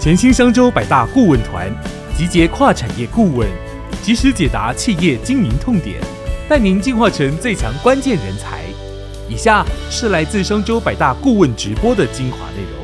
全新商周百大顾问团，集结跨产业顾问，及时解答企业经营痛点，带您进化成最强关键人才。以下是来自商周百大顾问直播的精华内容。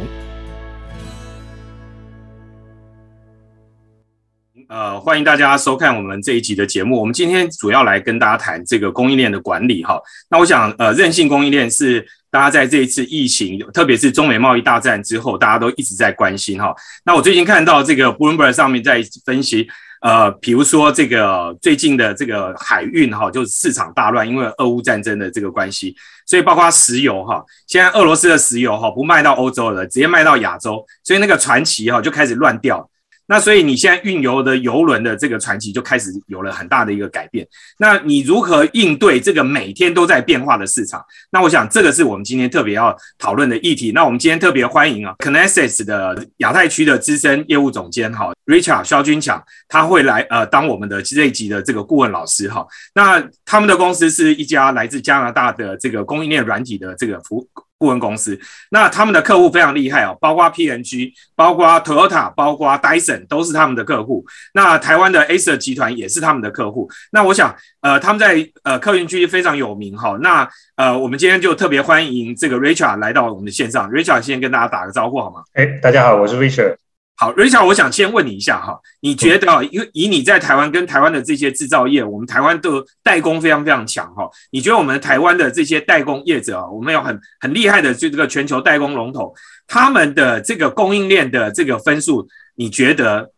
呃，欢迎大家收看我们这一集的节目。我们今天主要来跟大家谈这个供应链的管理哈。那我想，呃，韧性供应链是大家在这一次疫情，特别是中美贸易大战之后，大家都一直在关心哈。那我最近看到这个 Bloomberg 上面在分析，呃，比如说这个最近的这个海运哈，就是市场大乱，因为俄乌战争的这个关系，所以包括石油哈，现在俄罗斯的石油哈不卖到欧洲了，直接卖到亚洲，所以那个传奇哈就开始乱掉。那所以你现在运油的油轮的这个传奇就开始有了很大的一个改变。那你如何应对这个每天都在变化的市场？那我想这个是我们今天特别要讨论的议题。那我们今天特别欢迎啊 c o n n e s s 的亚太区的资深业务总监哈，Richard 肖军强，他会来呃当我们的这一集的这个顾问老师哈。那他们的公司是一家来自加拿大的这个供应链软体的这个服。顾问公司，那他们的客户非常厉害哦，包括 P N G，包括 Toyota，包括 Dyson，都是他们的客户。那台湾的 Acer 集团也是他们的客户。那我想，呃，他们在呃客运区非常有名哈。那呃，我们今天就特别欢迎这个 Richard 来到我们的线上。Richard 先跟大家打个招呼好吗？哎，大家好，我是 Richard。好，Richard，我想先问你一下哈，你觉得，因为以你在台湾跟台湾的这些制造业，我们台湾的代工非常非常强哈，你觉得我们台湾的这些代工业者啊，我们有很很厉害的就这个全球代工龙头，他们的这个供应链的这个分数，你觉得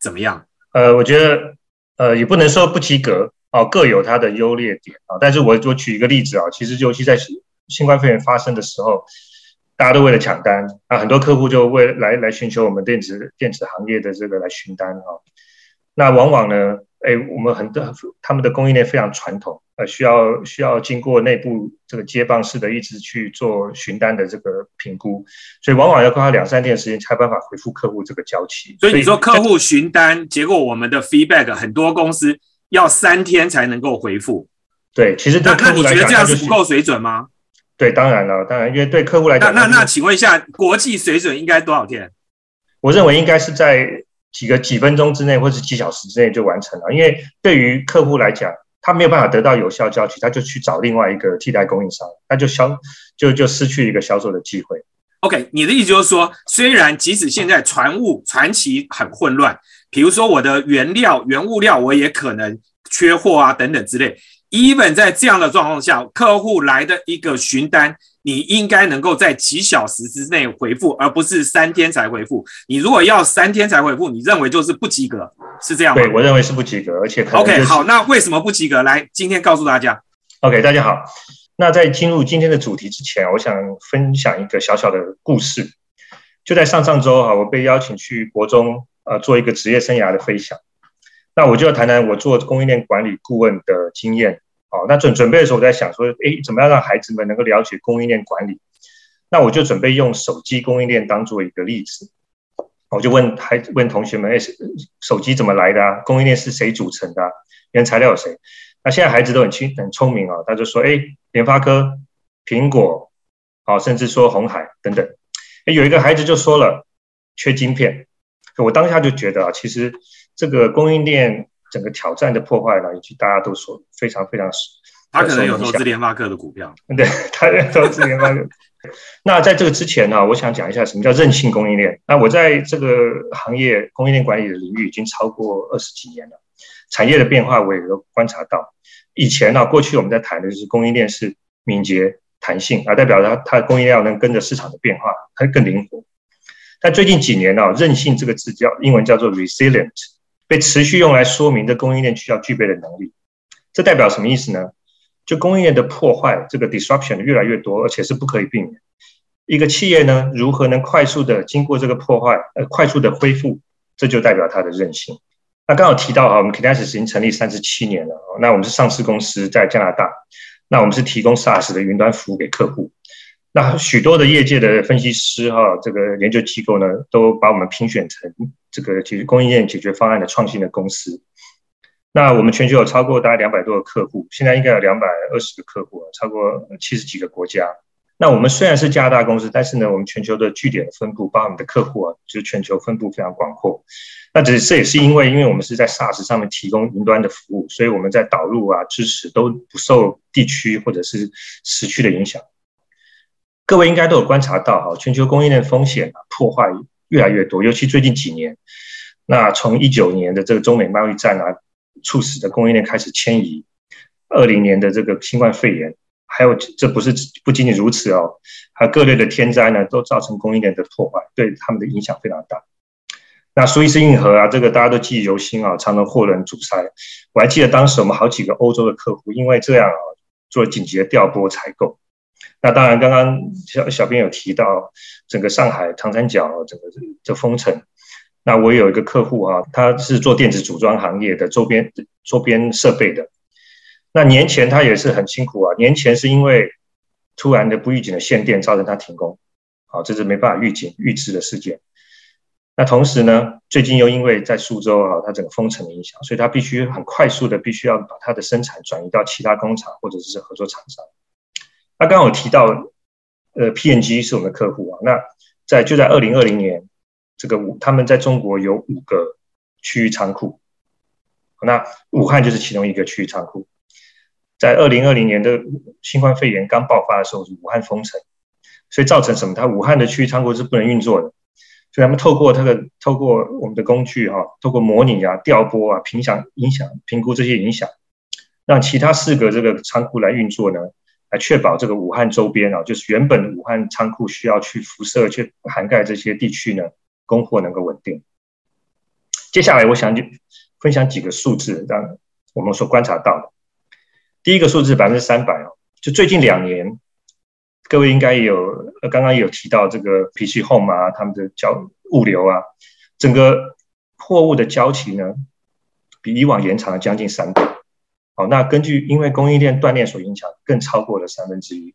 怎么样？呃，我觉得呃也不能说不及格哦，各有它的优劣点啊。但是我我举一个例子啊，其实尤其在新冠肺炎发生的时候。大家都为了抢单啊，很多客户就为来来寻求我们电子电子行业的这个来询单哈。那往往呢，哎，我们很多他们的供应链非常传统，呃，需要需要经过内部这个接棒式的一直去做询单的这个评估，所以往往要花两三天的时间才办法回复客户这个交期。所以你说客户询单，结果我们的 feedback 很多公司要三天才能够回复。对，其实对客户来讲，这样是不够水准吗？对，当然了，当然，因为对客户来讲，那那那，请问一下，国际水准应该多少天？我认为应该是在几个几分钟之内，或者几小时之内就完成了。因为对于客户来讲，他没有办法得到有效交期，他就去找另外一个替代供应商，那就销就就失去一个销售的机会。OK，你的意思就是说，虽然即使现在船务传奇很混乱，比如说我的原料原物料我也可能缺货啊，等等之类。Even 在这样的状况下，客户来的一个询单，你应该能够在几小时之内回复，而不是三天才回复。你如果要三天才回复，你认为就是不及格，是这样吗？对，我认为是不及格，而且 OK 好，那为什么不及格？来，今天告诉大家。OK，大家好。那在进入今天的主题之前，我想分享一个小小的故事。就在上上周哈，我被邀请去国中呃做一个职业生涯的分享。那我就要谈谈我做供应链管理顾问的经验。哦，那准准备的时候，我在想说，哎，怎么样让孩子们能够了解供应链管理？那我就准备用手机供应链当做一个例子。我就问孩问同学们，哎，手机怎么来的啊？供应链是谁组成的？原材料有谁？那现在孩子都很清很聪明啊，他就说，哎，联发科、苹果，哦，甚至说红海等等。哎，有一个孩子就说了，缺晶片。我当下就觉得啊，其实这个供应链。整个挑战的破坏呢，以及大家都说非常非常他可能有投资联发科的股票，对，他在投资联发科。那在这个之前呢，我想讲一下什么叫韧性供应链。那我在这个行业供应链管理的领域已经超过二十几年了，产业的变化我也都观察到。以前呢，过去我们在谈的就是供应链是敏捷、弹性，啊，代表它它的供应链能跟着市场的变化，它更灵活。但最近几年呢，韧性这个字叫英文叫做 resilient。被持续用来说明的供应链需要具备的能力，这代表什么意思呢？就供应链的破坏，这个 disruption 越来越多，而且是不可以避免。一个企业呢，如何能快速的经过这个破坏，呃，快速的恢复，这就代表它的韧性。那刚好提到哈，我们 Kinesis 已经成立三十七年了，那我们是上市公司，在加拿大，那我们是提供 SaaS 的云端服务给客户。那许多的业界的分析师哈，这个研究机构呢，都把我们评选成这个解决供应链解决方案的创新的公司。那我们全球有超过大概两百多个客户，现在应该有两百二十个客户，超过七十几个国家。那我们虽然是加拿大公司，但是呢，我们全球的据点的分布，包括我们的客户啊，就是全球分布非常广阔。那这这也是因为，因为我们是在 SaaS 上面提供云端的服务，所以我们在导入啊、支持都不受地区或者是时区的影响。各位应该都有观察到哈，全球供应链风险啊破坏越来越多，尤其最近几年，那从一九年的这个中美贸易战啊，促使的供应链开始迁移，二零年的这个新冠肺炎。还有，这不是不仅仅如此哦，还有各类的天灾呢，都造成供应链的破坏，对他们的影响非常大。那苏伊士运河啊，这个大家都记忆犹新啊，常常货轮阻塞。我还记得当时我们好几个欧洲的客户，因为这样啊，做紧急的调拨采购。那当然，刚刚小小编有提到整个上海长三角整个这封城。那我有一个客户啊，他是做电子组装行业的周边周边设备的。那年前他也是很辛苦啊，年前是因为突然的不预警的限电造成他停工，好，这是没办法预警预知的事件。那同时呢，最近又因为在苏州啊，它整个封城的影响，所以他必须很快速的必须要把它的生产转移到其他工厂或者是合作厂商。那刚刚我提到，呃，PNG 是我们的客户啊，那在就在二零二零年，这个五他们在中国有五个区域仓库，那武汉就是其中一个区域仓库。在二零二零年的新冠肺炎刚爆发的时候，是武汉封城，所以造成什么？它武汉的区域仓库是不能运作的，所以他们透过这个，透过我们的工具哈，透过模拟啊、调拨啊、评响、影响、评估这些影响，让其他四个这个仓库来运作呢，来确保这个武汉周边啊，就是原本武汉仓库需要去辐射、去涵盖这些地区呢，供货能够稳定。接下来，我想就分享几个数字，让我们所观察到的。第一个数字百分之三百哦，就最近两年，各位应该有刚刚有提到这个 PC Home 啊，他们的交物流啊，整个货物的交期呢，比以往延长了将近三倍。好，那根据因为供应链断裂所影响，更超过了三分之一。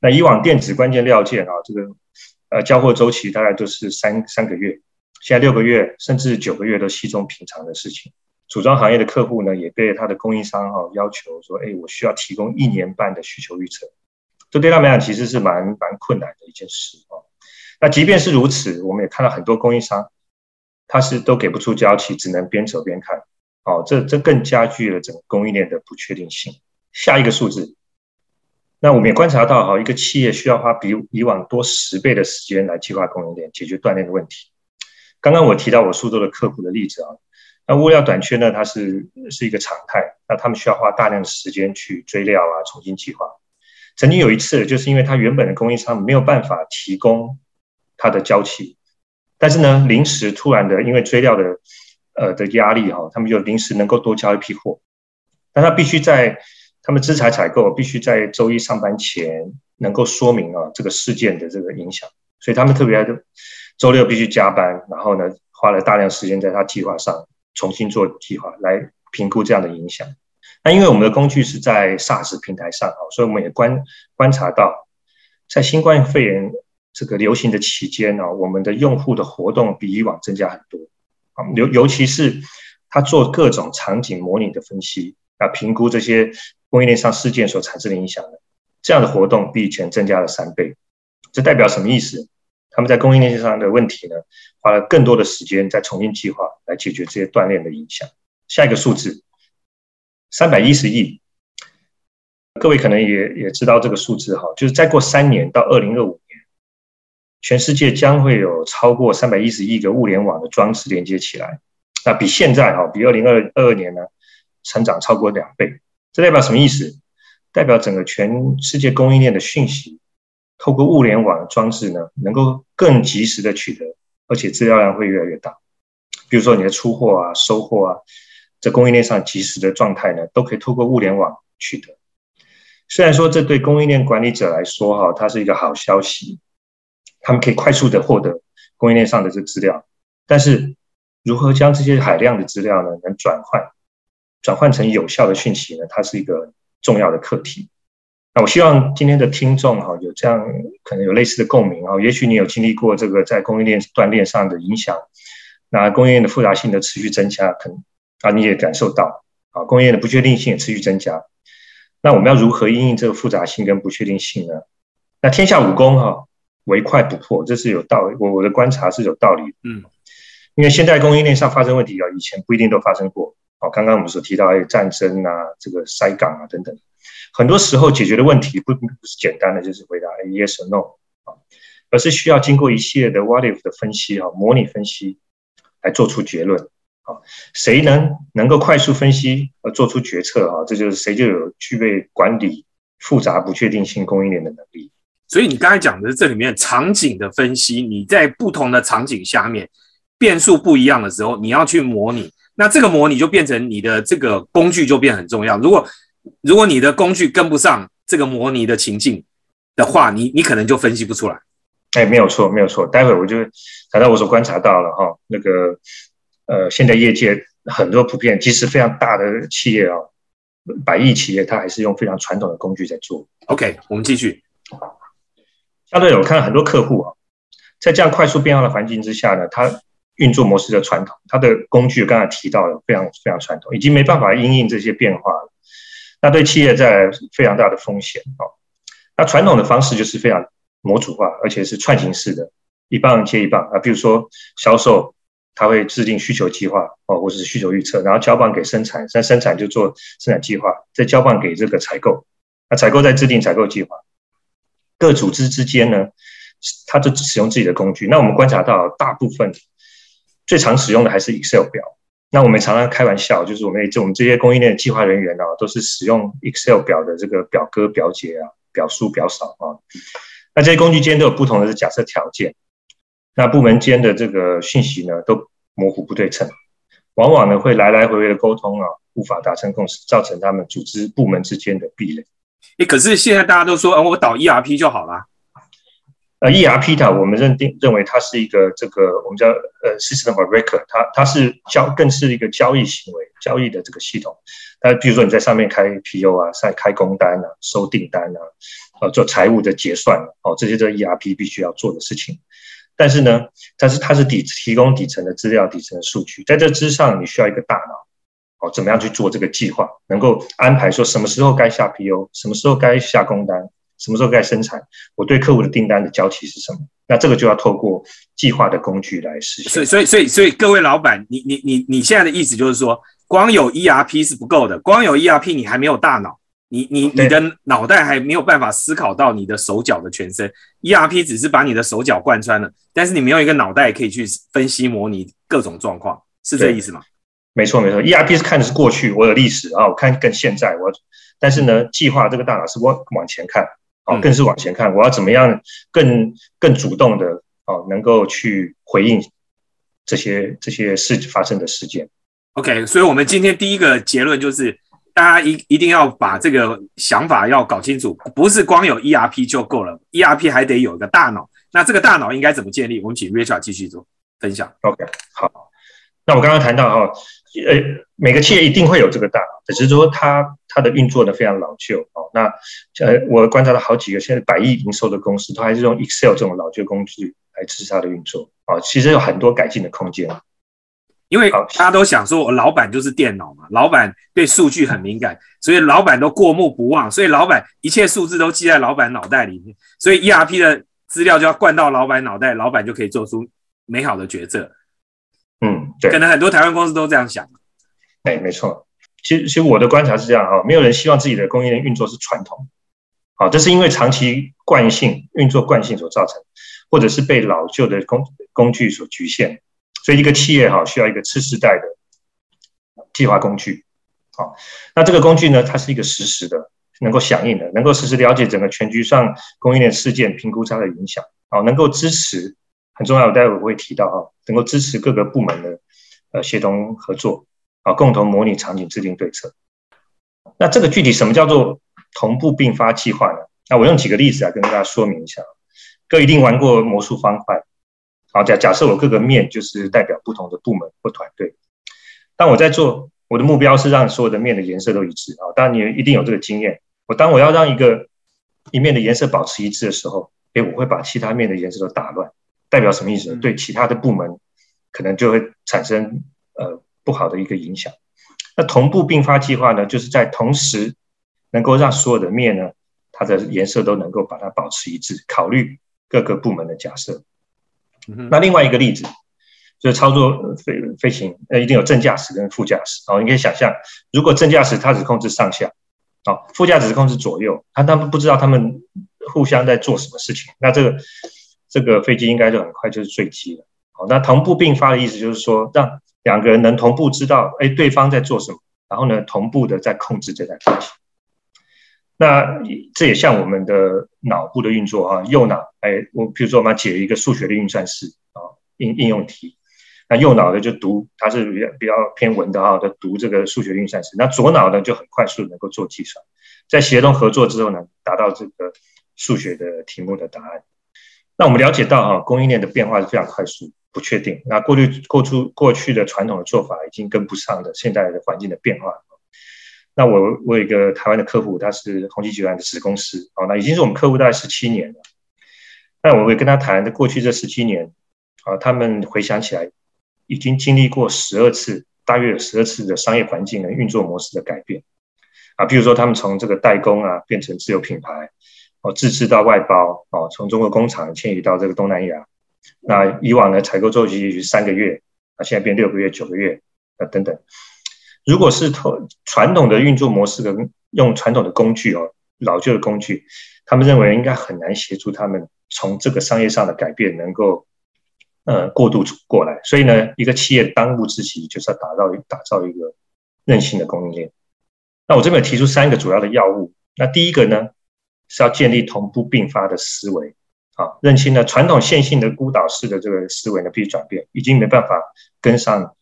那以往电子关键料件啊，这个呃交货周期大概都是三三个月，现在六个月甚至九个月都稀松平常的事情。组装行业的客户呢，也被他的供应商哈要求说：“哎，我需要提供一年半的需求预测。”这对他们讲其实是蛮蛮困难的一件事啊。那即便是如此，我们也看到很多供应商，他是都给不出交期，只能边走边看。哦，这这更加剧了整个供应链的不确定性。下一个数字，那我们也观察到哈，一个企业需要花比以往多十倍的时间来计划供应链，解决断裂的问题。刚刚我提到我苏州的客户的例子啊。那物料短缺呢？它是是一个常态。那他们需要花大量的时间去追料啊，重新计划。曾经有一次，就是因为他原本的供应商没有办法提供他的交期，但是呢，临时突然的因为追料的呃的压力哈，他们就临时能够多交一批货。但他必须在他们资材采购必须在周一上班前能够说明啊这个事件的这个影响，所以他们特别周六必须加班，然后呢花了大量时间在他计划上。重新做计划来评估这样的影响。那因为我们的工具是在 SaaS 平台上啊，所以我们也观观察到，在新冠肺炎这个流行的期间呢，我们的用户的活动比以往增加很多。尤尤其是他做各种场景模拟的分析啊，评估这些供应链上事件所产生的影响的，这样的活动比以前增加了三倍。这代表什么意思？他们在供应链上的问题呢，花了更多的时间在重新计划来解决这些断链的影响。下一个数字，三百一十亿，各位可能也也知道这个数字哈，就是再过三年到二零二五，全世界将会有超过三百一十亿个物联网的装置连接起来，那比现在哈，比二零二二年呢，成长超过两倍。这代表什么意思？代表整个全世界供应链的讯息。透过物联网的装置呢，能够更及时的取得，而且资料量会越来越大。比如说你的出货啊、收货啊，在供应链上及时的状态呢，都可以透过物联网取得。虽然说这对供应链管理者来说哈，它是一个好消息，他们可以快速的获得供应链上的这资料，但是如何将这些海量的资料呢，能转换转换成有效的讯息呢？它是一个重要的课题。那我希望今天的听众哈有这样可能有类似的共鸣啊，也许你有经历过这个在供应链断裂上的影响，那供应链的复杂性的持续增加，可能啊你也感受到啊供应链的不确定性也持续增加。那我们要如何应应这个复杂性跟不确定性呢？那天下武功哈，唯快不破，这是有道理。我我的观察是有道理。嗯，因为现在供应链上发生问题啊，以前不一定都发生过。哦，刚刚我们所提到还有战争啊，这个塞港啊等等，很多时候解决的问题不不是简单的，就是回答 yes or no 啊，而是需要经过一系列的 what if 的分析啊，模拟分析来做出结论啊。谁能能够快速分析而做出决策啊？这就是谁就有具备管理复杂不确定性供应链的能力。所以你刚才讲的这里面场景的分析，你在不同的场景下面变数不一样的时候，你要去模拟。那这个模拟就变成你的这个工具就变很重要。如果如果你的工具跟不上这个模拟的情境的话，你你可能就分析不出来。哎，没有错，没有错。待会我就谈到我所观察到了哈，那个呃，现在业界很多普遍，即使非常大的企业啊，百亿企业，它还是用非常传统的工具在做。OK，我们继续。相对我看到很多客户啊，在这样快速变化的环境之下呢，他。运作模式的传统，它的工具刚才提到了非常非常传统，已经没办法应应这些变化了。那对企业带来非常大的风险哦。那传统的方式就是非常模组化，而且是串行式的，一棒接一棒啊。比如说销售，他会制定需求计划哦，或者是需求预测，然后交棒给生产，在生产就做生产计划，再交棒给这个采购，那采购再制定采购计划。各组织之间呢，他就使用自己的工具。那我们观察到大部分。最常使用的还是 Excel 表。那我们常常开玩笑，就是我们这我们这些供应链的计划人员呢，都是使用 Excel 表的这个表哥表姐啊，表数表少啊。那这些工具间都有不同的假设条件，那部门间的这个讯息呢，都模糊不对称，往往呢会来来回回的沟通啊，无法达成共识，造成他们组织部门之间的壁垒。诶，可是现在大家都说，啊，我导 ERP 就好了。呃，ERP 它我们认定认为它是一个这个我们叫呃 system of record，它它是交更是一个交易行为交易的这个系统。那比如说你在上面开 PO 啊，在开工单啊，收订单啊，呃做财务的结算哦，这些都 ERP 必须要做的事情。但是呢，但是它是底提供底层的资料、底层的数据，在这之上你需要一个大脑哦，怎么样去做这个计划，能够安排说什么时候该下 PO，什么时候该下工单。什么时候该生产？我对客户的订单的交期是什么？那这个就要透过计划的工具来实现。所以，所以，所以，所以，各位老板，你、你、你、你现在的意思就是说，光有 ERP 是不够的，光有 ERP 你还没有大脑，你、你、你的脑袋还没有办法思考到你的手脚的全身。ERP 只是把你的手脚贯穿了，但是你没有一个脑袋可以去分析模拟各种状况，是这意思吗？没错，没错。ERP 是看的是过去，我有历史啊，我看跟现在我，但是呢，计划这个大脑是往往前看。啊，更是往前看，我要怎么样更更主动的啊，能够去回应这些这些事发生的事件。OK，所以我们今天第一个结论就是，大家一一定要把这个想法要搞清楚，不是光有 ERP 就够了，ERP 还得有一个大脑。那这个大脑应该怎么建立？我们请 Richard 继续做分享。OK，好。那我刚刚谈到哈，呃，每个企业一定会有这个大脑，只是说它它的运作呢非常老旧哦。那呃，我观察了好几个现在百亿营收的公司，它还是用 Excel 这种老旧工具来支持它的运作啊。其实有很多改进的空间。因为大家都想说，我老板就是电脑嘛，老板对数据很敏感，所以老板都过目不忘，所以老板一切数字都记在老板脑袋里面，所以 ERP 的资料就要灌到老板脑袋，老板就可以做出美好的决策。嗯，对，可能很多台湾公司都这样想。哎，没错。其实，其实我的观察是这样哈，没有人希望自己的供应链运作是传统。好，这是因为长期惯性运作惯性所造成，或者是被老旧的工工具所局限。所以，一个企业哈需要一个次世代的计划工具。好，那这个工具呢，它是一个实时的，能够响应的，能够实时了解整个全局上供应链事件，评估它的影响。好，能够支持。很重要，待会我会提到哈，能够支持各个部门的呃协同合作啊，共同模拟场景，制定对策。那这个具体什么叫做同步并发计划呢？那我用几个例子来跟大家说明一下。各位一定玩过魔术方块，好假假设我各个面就是代表不同的部门或团队。当我在做我的目标是让所有的面的颜色都一致啊，当然你一定有这个经验。我当我要让一个一面的颜色保持一致的时候，诶，我会把其他面的颜色都打乱。代表什么意思？对其他的部门可能就会产生呃不好的一个影响。那同步并发计划呢，就是在同时能够让所有的面呢，它的颜色都能够把它保持一致，考虑各个部门的假设。那另外一个例子就是操作飞飞行，呃，一定有正驾驶跟副驾驶哦。你可以想象，如果正驾驶它只控制上下，哦，副驾驶控制左右，他他们不知道他们互相在做什么事情，那这个这个飞机应该就很快就是坠机了。好，那同步并发的意思就是说，让两个人能同步知道，哎，对方在做什么，然后呢，同步的在控制这台飞机。那这也像我们的脑部的运作啊，右脑，哎，我比如说我们要解一个数学的运算式啊，应应用题，那右脑的就读，它是比较比较偏文的哈，的读这个数学运算式，那左脑呢就很快速能够做计算，在协同合作之后呢，达到这个数学的题目的答案。那我们了解到哈，供应链的变化是非常快速。不确定。那过去过出过去的传统的做法已经跟不上的现在的环境的变化。那我我有一个台湾的客户，他是宏基集团的子公司，哦，那已经是我们客户大概十七年了。那我会跟他谈，的过去这十七年，啊，他们回想起来，已经经历过十二次，大约有十二次的商业环境的运作模式的改变。啊，比如说他们从这个代工啊变成自有品牌，哦，自制到外包，哦，从中国工厂迁移到这个东南亚。那以往呢，采购周期也许三个月，啊现在变六个月、九个月，啊等等。如果是传传统的运作模式跟用传统的工具哦，老旧的工具，他们认为应该很难协助他们从这个商业上的改变能够呃过渡过来。所以呢，一个企业当务之急就是要打造打造一个韧性的供应链。那我这边提出三个主要的要务。那第一个呢，是要建立同步并发的思维。啊，认清呢传统线性的孤岛式的这个思维呢必须转变，已经没办法跟上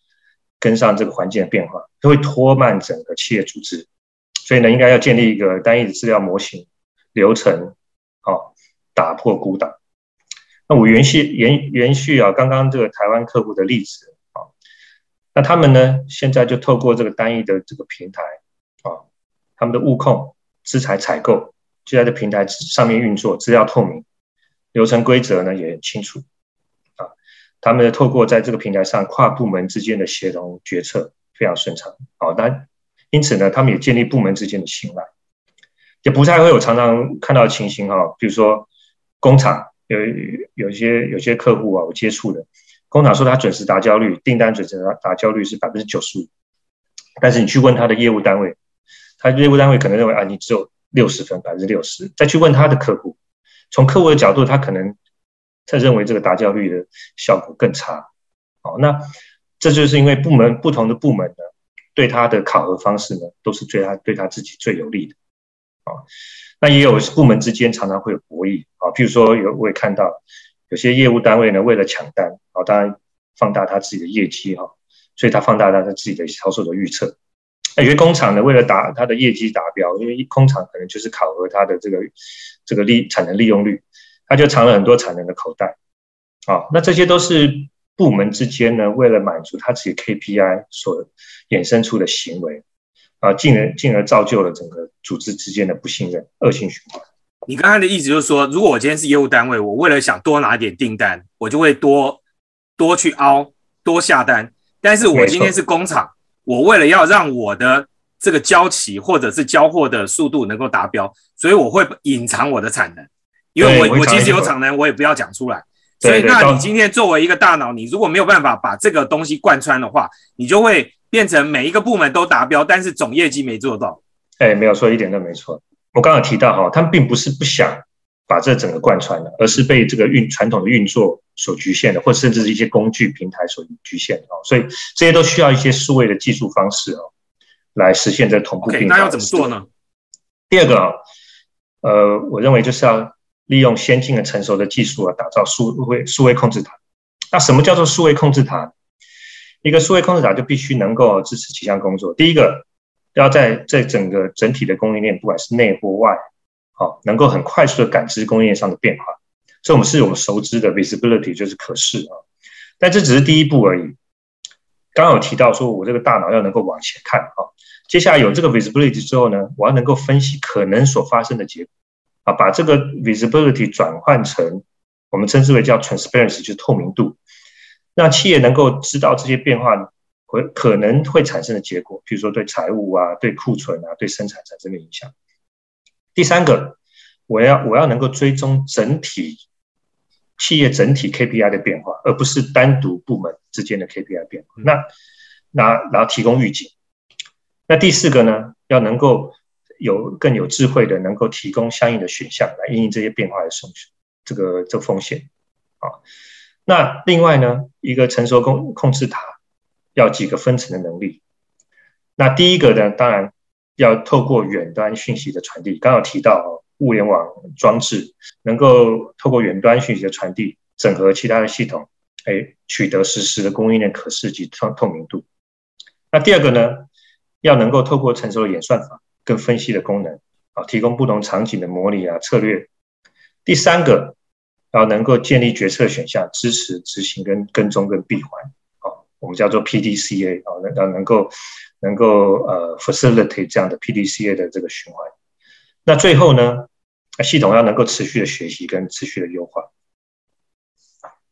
跟上这个环境的变化，都会拖慢整个企业组织，所以呢应该要建立一个单一的资料模型流程，啊，打破孤岛。那我延续延延续啊刚刚这个台湾客户的例子啊，那他们呢现在就透过这个单一的这个平台啊，他们的物控资材采购就在这平台上面运作，资料透明。流程规则呢也很清楚，啊，他们透过在这个平台上跨部门之间的协同决策非常顺畅，好，那因此呢，他们也建立部门之间的信赖，也不太会有常常看到情形哈，比如说工厂有有一些有些客户啊，我接触的工厂说他准时达交率，订单准时达达交率是百分之九十五，但是你去问他的业务单位，他业务单位可能认为啊，你只有六十分，百分之六十，再去问他的客户。从客户的角度，他可能他认为这个达交率的效果更差。好，那这就是因为部门不同的部门呢，对他的考核方式呢，都是对他对他自己最有利的。啊，那也有部门之间常常会有博弈。啊，譬如说有我也看到有些业务单位呢，为了抢单，啊，当然放大他自己的业绩哈，所以他放大他自己的销售的预测。有些工厂呢，为了达它的业绩达标，因为一工厂可能就是考核它的这个这个利产能利用率，它就藏了很多产能的口袋。啊，那这些都是部门之间呢，为了满足他自己 KPI 所衍生出的行为，啊，进而进而造就了整个组织之间的不信任，恶性循环。你刚才的意思就是说，如果我今天是业务单位，我为了想多拿点订单，我就会多多去凹，多下单。但是我今天是工厂。我为了要让我的这个交期或者是交货的速度能够达标，所以我会隐藏我的产能，因为我我即使有产能，我也不要讲出来。所以，那你今天作为一个大脑，你如果没有办法把这个东西贯穿的话，你就会变成每一个部门都达标，但是总业绩没做到。哎，没有错，一点都没错。我刚刚提到哈，他们并不是不想把这整个贯穿的，而是被这个运传统的运作。所局限的，或甚至是一些工具平台所局限的哦，所以这些都需要一些数位的技术方式哦，来实现这同步并那要怎么做呢？第二个啊，呃，我认为就是要利用先进的成熟的技术啊，打造数位数位控制塔。那什么叫做数位控制塔？一个数位控制塔就必须能够支持几项工作。第一个，要在这整个整体的供应链，不管是内或外，好，能够很快速的感知供应链上的变化。这我们是我们熟知的 visibility，就是可视啊，但这只是第一步而已。刚刚有提到说，我这个大脑要能够往前看啊，接下来有这个 visibility 之后呢，我要能够分析可能所发生的结果啊，把这个 visibility 转换成我们称之为叫 transparency，就是透明度，让企业能够知道这些变化会可能会产生的结果，比如说对财务啊、对库存啊、对生产产生的影响。第三个。我要我要能够追踪整体企业整体 KPI 的变化，而不是单独部门之间的 KPI 变化。那那然后提供预警。那第四个呢，要能够有更有智慧的，能够提供相应的选项来应对这些变化的风险，这个这风险啊。那另外呢，一个成熟控控制塔要几个分层的能力。那第一个呢，当然要透过远端讯息的传递。刚刚提到物联网装置能够透过远端讯息的传递，整合其他的系统，哎，取得实时的供应链可视及透透明度。那第二个呢？要能够透过成熟的演算法跟分析的功能啊，提供不同场景的模拟啊策略。第三个，要能够建立决策选项，支持执行跟跟踪跟闭环啊，我们叫做 PDCA 啊，能要能够能够呃 facilitate 这样的 PDCA 的这个循环。那最后呢，系统要能够持续的学习跟持续的优化。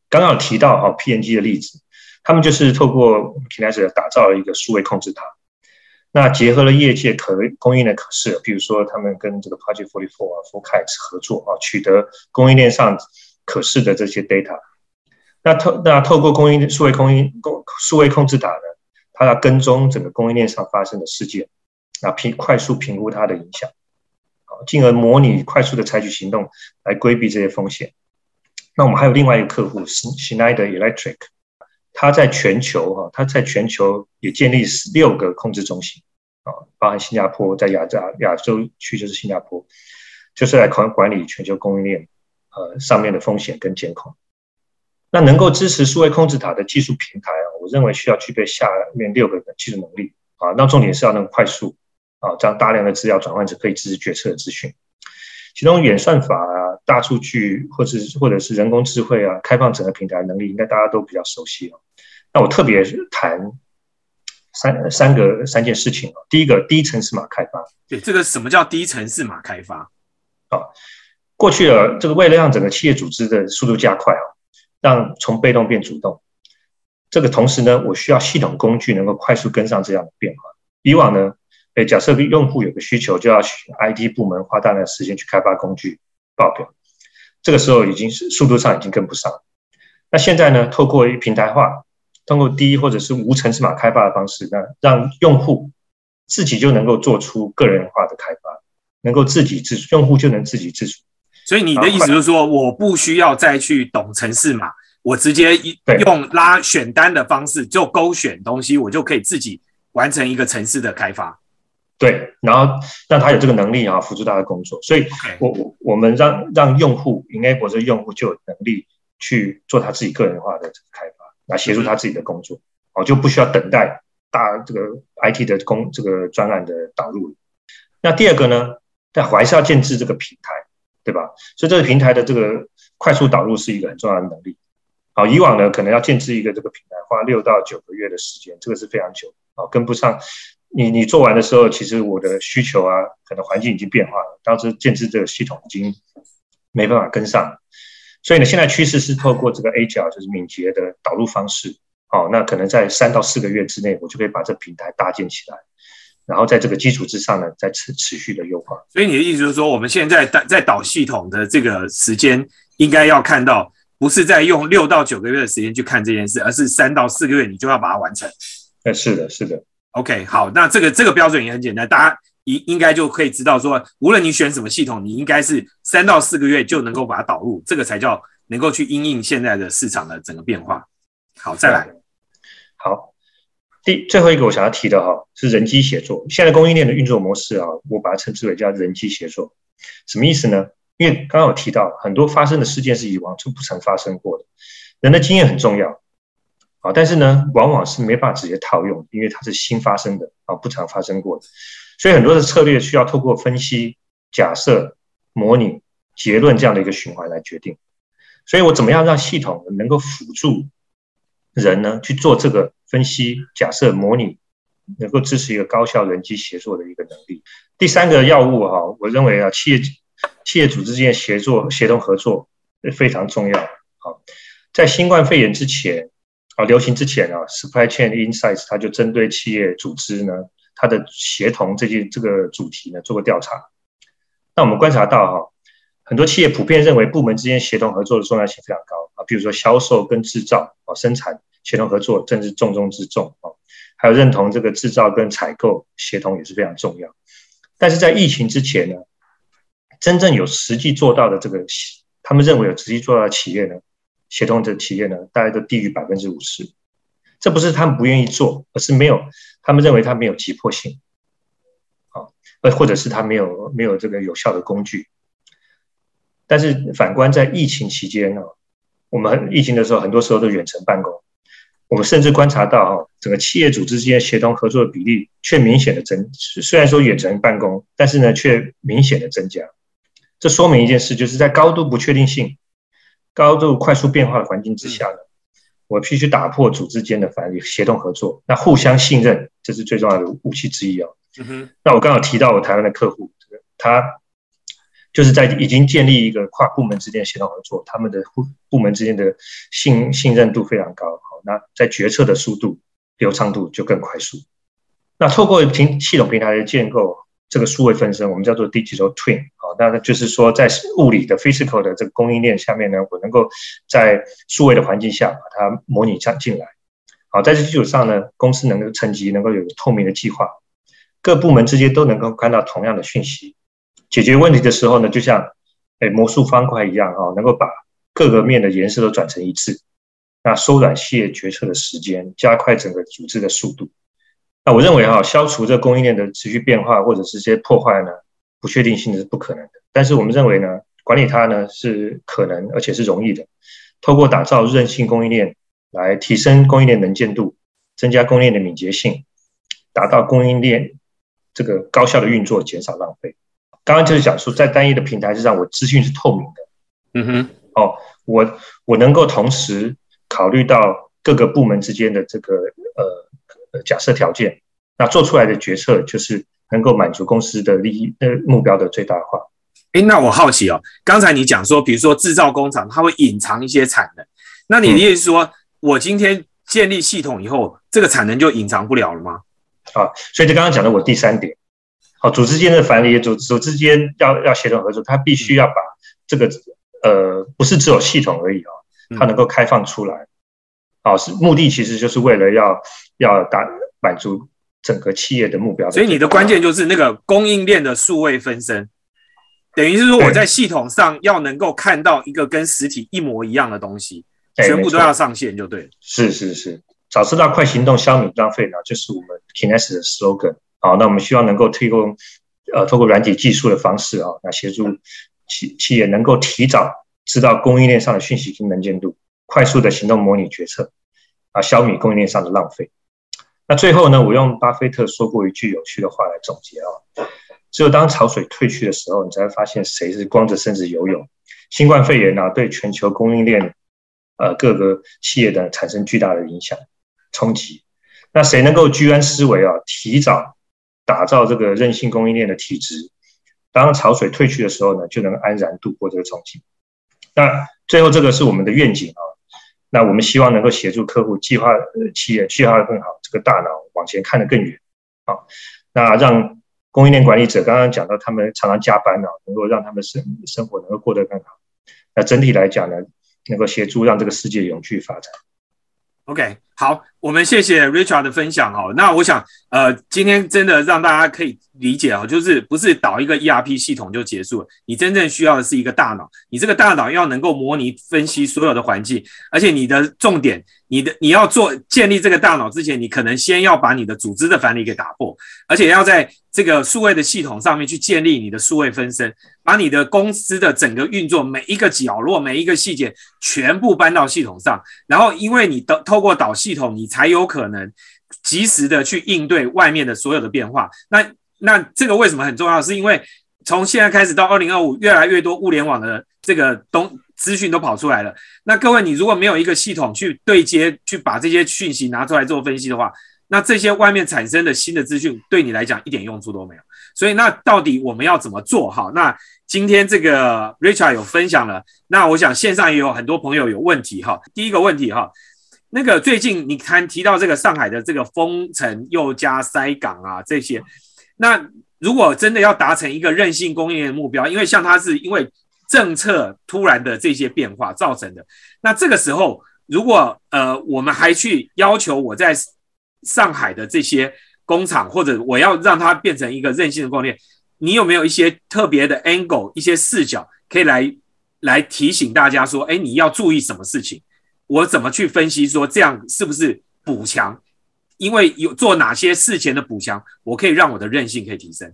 刚刚有提到哈 PNG 的例子，他们就是透过 Kinesis 打造了一个数位控制塔。那结合了业界可供应的可视，比如说他们跟这个 Project Forty Four 啊、Forecast 合作啊，取得供应链上可视的这些 data。那透那透过供应数位供应供数位控制塔呢，它要跟踪整个供应链上发生的事件，那评快速评估它的影响，进而模拟快速的采取行动来规避这些风险。那我们还有另外一个客户，Schneider Electric。它在全球哈，它在全球也建立十六个控制中心啊，包含新加坡，在亚亚亚洲区就是新加坡，就是来管管理全球供应链呃上面的风险跟监控。那能够支持数位控制塔的技术平台啊，我认为需要具备下面六个技术能力啊。那重点是要能快速啊，将大量的资料转换成可以支持决策的资讯。其中演算法啊、大数据，或者是或者是人工智慧啊、开放整个平台能力，应该大家都比较熟悉哦。那我特别谈三三个三件事情哦。第一个，低层次码开发。对，这个什么叫低层次码开发？啊，过去的这个为了让整个企业组织的速度加快啊，让从被动变主动，这个同时呢，我需要系统工具能够快速跟上这样的变化。以往呢？哎，假设用户有个需求，就要去 IT 部门花大量的时间去开发工具报表，这个时候已经是速度上已经跟不上。那现在呢，透过平台化，通过低或者是无层次码开发的方式，那让用户自己就能够做出个人化的开发，能够自给自足，用户就能自给自足。所以你的意思就是说，我不需要再去懂程式码，我直接用拉选单的方式就勾选东西，我就可以自己完成一个城市的开发。对，然后让他有这个能力啊，辅助他的工作。所以，我我我们让让用户，enable 这用户就有能力去做他自己个人化的这个开发，来协助他自己的工作，哦，就不需要等待大这个 IT 的工这个专案的导入。那第二个呢，但还是要建制这个平台，对吧？所以这个平台的这个快速导入是一个很重要的能力。好，以往呢，可能要建制一个这个平台，花六到九个月的时间，这个是非常久，啊，跟不上。你你做完的时候，其实我的需求啊，可能环境已经变化了，当时建制这个系统已经没办法跟上，所以呢，现在趋势是透过这个 A 角，就是敏捷的导入方式，哦，那可能在三到四个月之内，我就可以把这平台搭建起来，然后在这个基础之上呢，再持持续的优化。所以你的意思就是说，我们现在在在导系统的这个时间，应该要看到，不是在用六到九个月的时间去看这件事，而是三到四个月你就要把它完成。哎，是的，是的。OK，好，那这个这个标准也很简单，大家应应该就可以知道说，无论你选什么系统，你应该是三到四个月就能够把它导入，这个才叫能够去应应现在的市场的整个变化。好，再来，好，第最后一个我想要提的哈是人机协作。现在供应链的运作模式啊，我把它称之为叫人机协作，什么意思呢？因为刚刚有提到很多发生的事件是以往就不曾发生过的，人的经验很重要。啊，但是呢，往往是没办法直接套用，因为它是新发生的啊，不常发生过的，所以很多的策略需要透过分析、假设、模拟、结论这样的一个循环来决定。所以我怎么样让系统能够辅助人呢去做这个分析、假设、模拟，能够支持一个高效人机协作的一个能力？第三个要务哈，我认为啊，企业企业组织之间协作、协同合作非常重要。好，在新冠肺炎之前。啊，流行之前啊，Supply Chain Insights 它就针对企业组织呢，它的协同这些这个主题呢做过调查。那我们观察到哈，很多企业普遍认为部门之间协同合作的重要性非常高啊，比如说销售跟制造啊，生产协同合作正是重中之重啊。还有认同这个制造跟采购协同也是非常重要。但是在疫情之前呢，真正有实际做到的这个，他们认为有实际做到的企业呢，协同的企业呢，大概都低于百分之五十。这不是他们不愿意做，而是没有，他们认为它没有急迫性，啊，呃，或者是他没有没有这个有效的工具。但是反观在疫情期间呢，我们疫情的时候，很多时候都远程办公，我们甚至观察到哈，整个企业组织之间协同合作的比例却明显的增，虽然说远程办公，但是呢却明显的增加。这说明一件事，就是在高度不确定性、高度快速变化的环境之下呢。我必须打破组织间的反协同合作，那互相信任，这是最重要的武器之一哦。那我刚好提到我台湾的客户，他就是在已经建立一个跨部门之间的协同合作，他们的部部门之间的信信任度非常高。好，那在决策的速度、流畅度就更快速。那透过平系统平台的建构。这个数位分身，我们叫做 digital twin，好，那就是说，在物理的 physical 的这个供应链下面呢，我能够在数位的环境下把它模拟上进来，好，在这基础上呢，公司能够层级能够有透明的计划，各部门之间都能够看到同样的讯息，解决问题的时候呢，就像哎魔术方块一样哈，能够把各个面的颜色都转成一致，那缩短企业决策的时间，加快整个组织的速度。那我认为哈，消除这供应链的持续变化或者是些破坏呢，不确定性是不可能的。但是我们认为呢，管理它呢是可能而且是容易的。透过打造韧性供应链，来提升供应链能见度，增加供应链的敏捷性，达到供应链这个高效的运作，减少浪费。刚刚就是讲说，在单一的平台之上，我资讯是透明的。嗯哼，哦，我我能够同时考虑到各个部门之间的这个呃。假设条件，那做出来的决策就是能够满足公司的利益呃目标的最大化。哎，那我好奇哦，刚才你讲说，比如说制造工厂，它会隐藏一些产能，那你的意思说，我今天建立系统以后，这个产能就隐藏不了了吗？啊，所以就刚刚讲的我第三点，好，组织间的反理，组组织间要要协同合作，它必须要把这个呃，不是只有系统而已啊，它能够开放出来。哦，是目的其实就是为了要要达满足整个企业的目标。所以你的关键就是那个供应链的数位分身，等于是说我在系统上要能够看到一个跟实体一模一样的东西，全部都要上线就对。是是是，早知道快行动，消弭浪费呢，就是我们 Kines 的 slogan。好，那我们希望能够提供呃，透过软体技术的方式啊，那协助企企业能够提早知道供应链上的讯息跟能见度。快速的行动模拟决策啊，消弭供应链上的浪费。那最后呢，我用巴菲特说过一句有趣的话来总结啊：只有当潮水退去的时候，你才会发现谁是光着身子游泳。新冠肺炎呢，对全球供应链呃各个企业的产生巨大的影响冲击。那谁能够居安思危啊，提早打造这个韧性供应链的体制，当潮水退去的时候呢，就能安然度过这个冲击。那最后这个是我们的愿景啊。那我们希望能够协助客户计划企业计划的更好，这个大脑往前看得更远，好，那让供应链管理者刚刚讲到，他们常常加班啊，能够让他们生生活能够过得更好。那整体来讲呢，能够协助让这个世界永续发展。OK，好，我们谢谢 Richard 的分享哦。那我想，呃，今天真的让大家可以理解哦，就是不是导一个 ERP 系统就结束了，你真正需要的是一个大脑，你这个大脑要能够模拟分析所有的环境，而且你的重点。你的你要做建立这个大脑之前，你可能先要把你的组织的藩篱给打破，而且要在这个数位的系统上面去建立你的数位分身，把你的公司的整个运作每一个角落、每一个细节全部搬到系统上。然后，因为你的透过导系统，你才有可能及时的去应对外面的所有的变化。那那这个为什么很重要？是因为从现在开始到二零二五，越来越多物联网的这个东。资讯都跑出来了，那各位，你如果没有一个系统去对接，去把这些讯息拿出来做分析的话，那这些外面产生的新的资讯对你来讲一点用处都没有。所以，那到底我们要怎么做？哈，那今天这个 Richard 有分享了，那我想线上也有很多朋友有问题哈。第一个问题哈，那个最近你看提到这个上海的这个封城又加塞港啊这些，那如果真的要达成一个韧性供应链目标，因为像它是因为政策突然的这些变化造成的。那这个时候，如果呃我们还去要求我在上海的这些工厂，或者我要让它变成一个韧性的供应链，你有没有一些特别的 angle、一些视角可以来来提醒大家说，哎，你要注意什么事情？我怎么去分析说这样是不是补强？因为有做哪些事前的补强，我可以让我的韧性可以提升。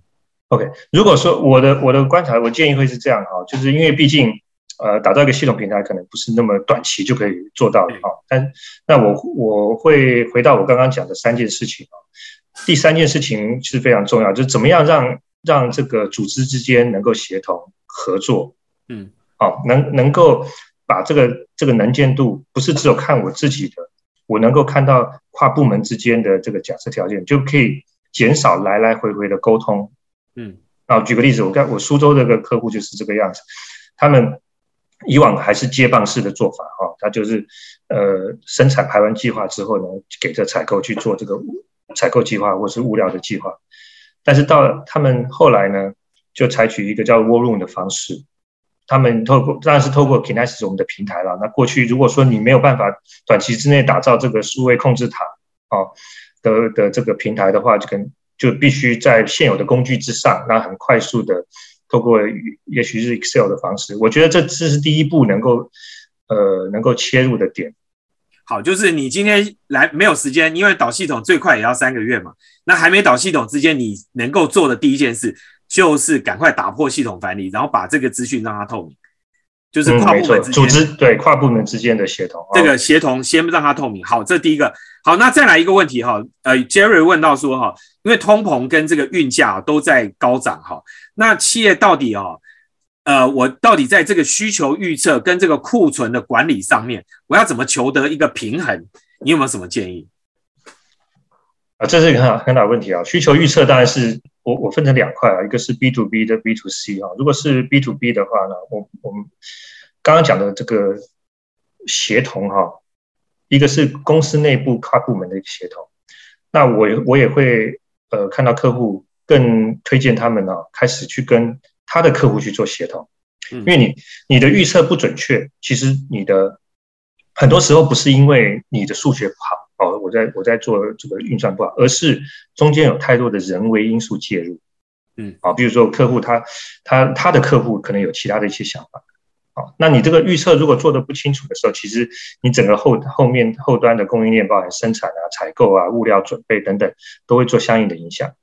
OK，如果说我的我的观察，我建议会是这样哈，就是因为毕竟呃打造一个系统平台可能不是那么短期就可以做到的哈。但那我我会回到我刚刚讲的三件事情啊，第三件事情是非常重要，就是怎么样让让这个组织之间能够协同合作，嗯，好，能能够。把这个这个能见度不是只有看我自己的，我能够看到跨部门之间的这个假设条件，就可以减少来来回回的沟通。嗯，啊，举个例子，我看我苏州这个客户就是这个样子，他们以往还是接棒式的做法哈，他就是呃生产排完计划之后呢，给这采购去做这个采购计划或是物料的计划，但是到他们后来呢，就采取一个叫 war room 的方式。他们透过当然是透过 Kinesis 我们的平台了。那过去如果说你没有办法短期之内打造这个数位控制塔啊的的这个平台的话，就跟就必须在现有的工具之上，那很快速的透过也许是 Excel 的方式。我觉得这这是第一步能够呃能够切入的点。好，就是你今天来没有时间，因为导系统最快也要三个月嘛。那还没导系统之间，你能够做的第一件事。就是赶快打破系统藩篱，然后把这个资讯让它透明，就是跨部门组织对跨部门之间的协同，这个协同先让它透明。好，这第一个。好，那再来一个问题哈，呃，Jerry 问到说哈，因为通膨跟这个运价都在高涨哈，那企业到底哦，呃，我到底在这个需求预测跟这个库存的管理上面，我要怎么求得一个平衡？你有没有什么建议？啊，这是一个很很好问题啊，需求预测当然是。我我分成两块啊，一个是 B to B 的 B to C 啊。如果是 B to B 的话呢，我我们刚刚讲的这个协同哈，一个是公司内部跨部门的一个协同。那我我也会呃看到客户更推荐他们呢，开始去跟他的客户去做协同，因为你你的预测不准确，其实你的很多时候不是因为你的数学不好。哦，我在我在做这个运算不好，而是中间有太多的人为因素介入，嗯，啊，比如说客户他他他的客户可能有其他的一些想法，好，那你这个预测如果做的不清楚的时候，其实你整个后后面后端的供应链，包含生产啊、采购啊、物料准备等等，都会做相应的影响，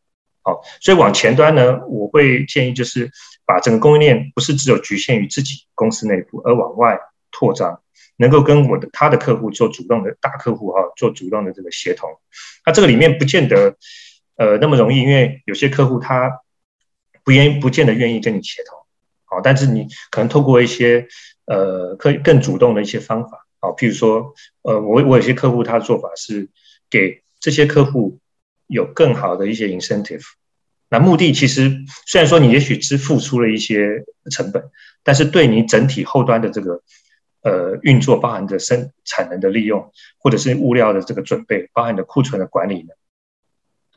好，所以往前端呢，我会建议就是把整个供应链不是只有局限于自己公司内部，而往外扩张。能够跟我的他的客户做主动的大客户哈，做主动的这个协同，那这个里面不见得呃那么容易，因为有些客户他不愿不见得愿意跟你协同，好，但是你可能透过一些呃可以更主动的一些方法，好，譬如说呃我我有些客户他的做法是给这些客户有更好的一些 incentive，那目的其实虽然说你也许支付出了一些成本，但是对你整体后端的这个。呃，运作包含着生产能的利用，或者是物料的这个准备，包含的库存的管理呢，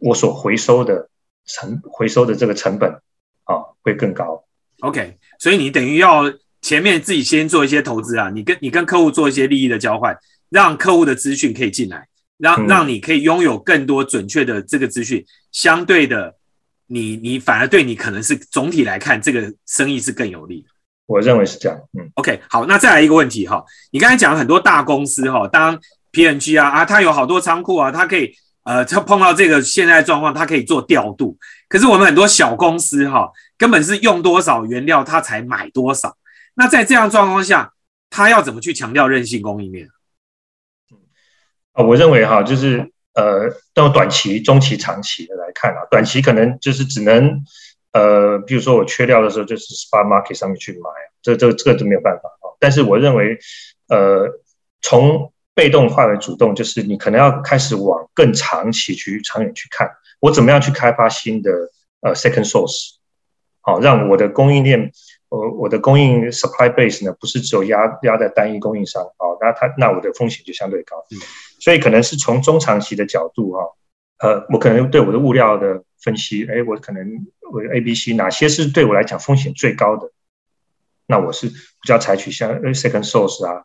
我所回收的成回收的这个成本啊，会更高。OK，所以你等于要前面自己先做一些投资啊，你跟你跟客户做一些利益的交换，让客户的资讯可以进来，让让你可以拥有更多准确的这个资讯，相对的，你你反而对你可能是总体来看，这个生意是更有利。我认为是这样，嗯，OK，好，那再来一个问题哈，你刚才讲了很多大公司哈，当 PNG 啊啊，它有好多仓库啊，它可以呃，它碰到这个现在状况，它可以做调度。可是我们很多小公司哈，根本是用多少原料，它才买多少。那在这样状况下，它要怎么去强调韧性供应链？啊，我认为哈，就是呃，到短期、中期、长期的来看啊，短期可能就是只能。呃，比如说我缺料的时候，就是 spot market 上面去买，这、这、这个都没有办法啊。但是我认为，呃，从被动化为主动，就是你可能要开始往更长期去、长远去看，我怎么样去开发新的呃 second source，好，让我的供应链，我我的供应 supply base 呢，不是只有压压在单一供应商啊，那它那我的风险就相对高，所以可能是从中长期的角度哈。呃，我可能对我的物料的分析，哎，我可能我 A、B、C 哪些是对我来讲风险最高的？那我是比较采取像 second source 啊，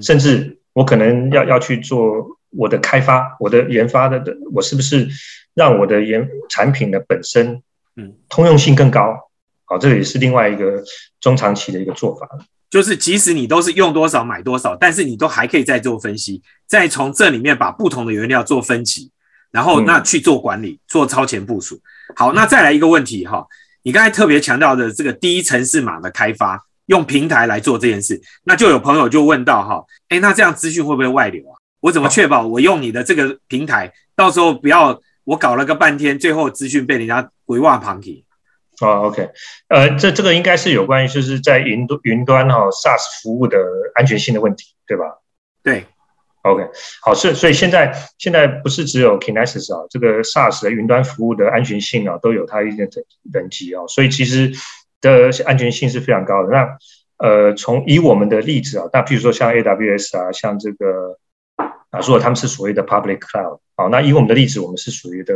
甚至我可能要要去做我的开发，我的研发的的，我是不是让我的研产品的本身，嗯，通用性更高？好，这也是另外一个中长期的一个做法。就是即使你都是用多少买多少，但是你都还可以再做分析，再从这里面把不同的原料做分级，然后那去做管理，做超前部署。好，那再来一个问题哈，你刚才特别强调的这个第一城市码的开发，用平台来做这件事，那就有朋友就问到哈，哎，那这样资讯会不会外流啊？我怎么确保我用你的这个平台，到时候不要我搞了个半天，最后资讯被人家鬼挖旁体？哦，OK，呃，这这个应该是有关于就是在云端云端哈 SaaS 服务的安全性的问题，对吧？对，OK，好，所以所以现在现在不是只有 Kinesis 啊，这个 SaaS 的云端服务的安全性啊，都有它一定的等级啊，所以其实的安全性是非常高的。那呃，从以我们的例子啊，那譬如说像 AWS 啊，像这个啊，如果他们是所谓的 Public Cloud，好，那以我们的例子，我们是属于的，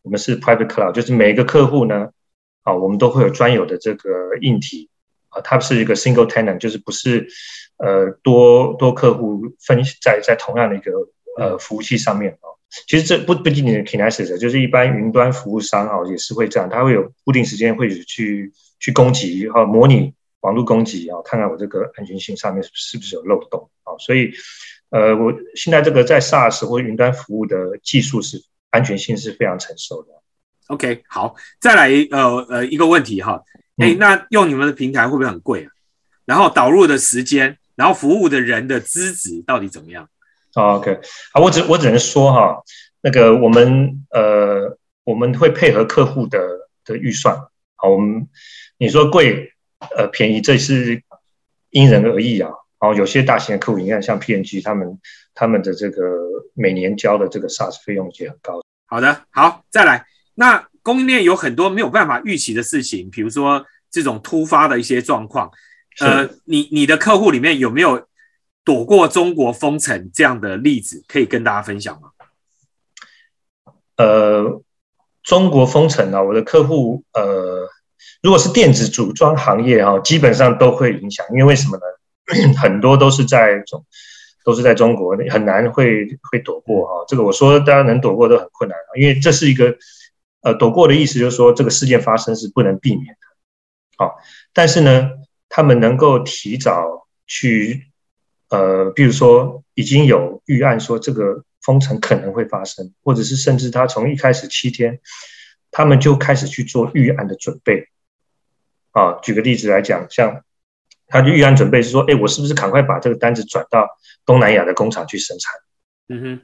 我们是 Private Cloud，就是每一个客户呢。啊，我们都会有专有的这个硬体啊，它是一个 single tenant，就是不是呃多多客户分在在同样的一个呃服务器上面啊。其实这不不仅仅是 Kinesis，就是一般云端服务商啊也是会这样，它会有固定时间会去去攻击啊模拟网络攻击啊，看看我这个安全性上面是不是有漏洞啊。所以呃，我现在这个在 SaaS 或云端服务的技术是安全性是非常成熟的。OK，好，再来呃呃一个问题哈，哎，那用你们的平台会不会很贵啊？然后导入的时间，然后服务的人的资质到底怎么样？OK，好，我只我只能说哈，那个我们呃我们会配合客户的的预算，好，我们你说贵呃便宜，这是因人而异啊。好，有些大型的客户，你看像 PNG，他们他们的这个每年交的这个 SaaS 费用也很高。好的，好，再来。那供应链有很多没有办法预期的事情，比如说这种突发的一些状况，呃，你你的客户里面有没有躲过中国封城这样的例子可以跟大家分享吗？呃，中国封城啊，我的客户呃，如果是电子组装行业啊，基本上都会影响，因为为什么呢？很多都是在中，都是在中国，很难会会躲过啊。这个我说大家能躲过都很困难啊，因为这是一个。呃，躲过的意思就是说，这个事件发生是不能避免的，好，但是呢，他们能够提早去，呃，比如说已经有预案说这个封城可能会发生，或者是甚至他从一开始七天，他们就开始去做预案的准备，啊，举个例子来讲，像他的预案准备是说，哎，我是不是赶快把这个单子转到东南亚的工厂去生产？嗯哼。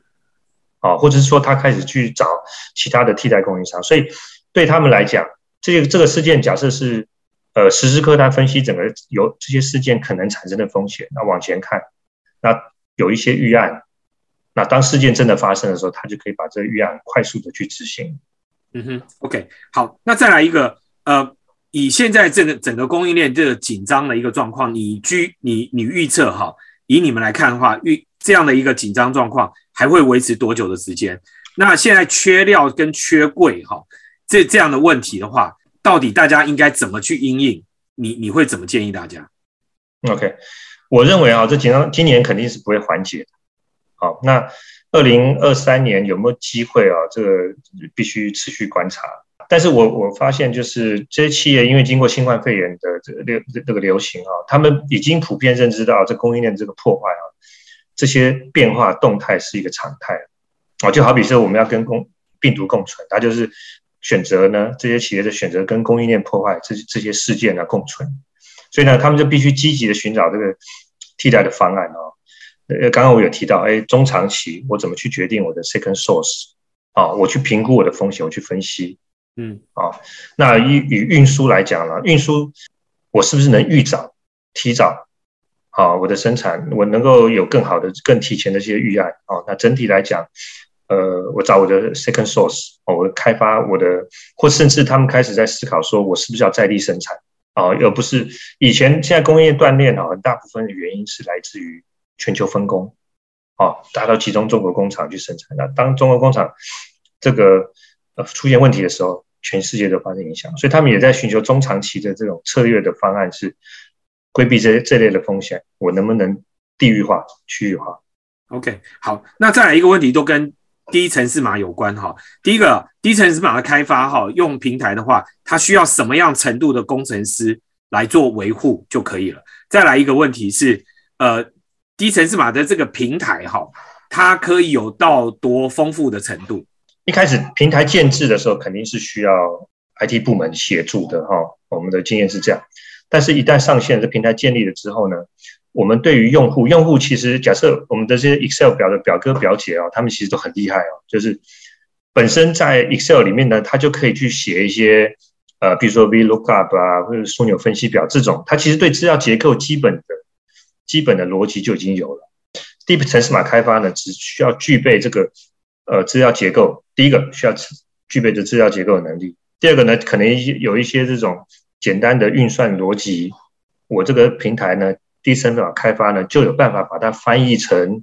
啊，或者是说他开始去找其他的替代供应商，所以对他们来讲，这个这个事件假设是呃实时刻他分析整个有这些事件可能产生的风险，那往前看，那有一些预案，那当事件真的发生的时候，他就可以把这个预案快速的去执行。嗯哼，OK，好，那再来一个呃，以现在这个整个供应链这个紧张的一个状况，你居你你预测哈，以你们来看的话，预这样的一个紧张状况。还会维持多久的时间？那现在缺料跟缺柜哈，这这样的问题的话，到底大家应该怎么去应应？你你会怎么建议大家？OK，我认为啊，这紧张今年肯定是不会缓解。好，那二零二三年有没有机会啊？这个必须持续观察。但是我我发现，就是这些企业因为经过新冠肺炎的这个流这个流行啊，他们已经普遍认知到这供应链这个破坏啊。这些变化动态是一个常态啊，就好比说我们要跟共病毒共存，它就是选择呢，这些企业的选择跟供应链破坏这这些事件呢共存，所以呢，他们就必须积极的寻找这个替代的方案哦。呃，刚刚我有提到，哎，中长期我怎么去决定我的 second source 啊？我去评估我的风险，我去分析，嗯，啊，那以以运输来讲呢，运输我是不是能预早、提早？好，我的生产我能够有更好的、更提前的一些预案。哦，那整体来讲，呃，我找我的 second source，哦，我开发我的，或甚至他们开始在思考，说我是不是要在地生产？啊，而不是以前现在工业断裂啊，很大部分的原因是来自于全球分工，啊，达到集中中国工厂去生产。那当中国工厂这个呃出现问题的时候，全世界都发生影响。所以他们也在寻求中长期的这种策略的方案是。规避这这类的风险，我能不能地域化、区域化？OK，好，那再来一个问题，都跟低层次码有关哈。第一个，低层次码的开发哈，用平台的话，它需要什么样程度的工程师来做维护就可以了。再来一个问题是，呃，低层次码的这个平台哈，它可以有到多丰富的程度？一开始平台建制的时候，肯定是需要 IT 部门协助的哈。我们的经验是这样，但是，一旦上线这平台建立了之后呢，我们对于用户，用户其实假设我们的这些 Excel 表的表哥表姐啊，他们其实都很厉害哦，就是本身在 Excel 里面呢，他就可以去写一些呃，比如说 VLOOKUP 啊，或者枢纽分析表这种，他其实对资料结构基本的、基本的逻辑就已经有了。Deep 城市码开发呢，只需要具备这个呃资料结构。第一个需要具备的资料结构能力，第二个呢，可能有一些这种简单的运算逻辑，我这个平台呢，低层码开发呢，就有办法把它翻译成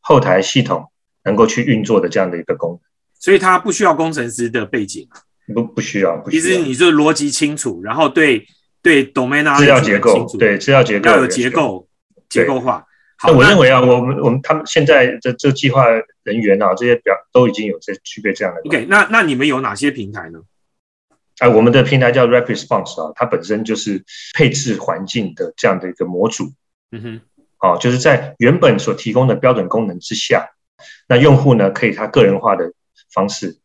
后台系统能够去运作的这样的一个功能。所以它不需要工程师的背景，不不需要。其实你是逻辑清楚，然后对对 domain 资料结构，对资料结构要有结构结构化。那我认为啊，我们我们他们现在的这计划人员啊，这些表都已经有这具备这样的。OK，那那你们有哪些平台呢？啊，我们的平台叫 RapidResponse 啊，它本身就是配置环境的这样的一个模组。嗯哼，啊，就是在原本所提供的标准功能之下，那用户呢可以他个人化的方式，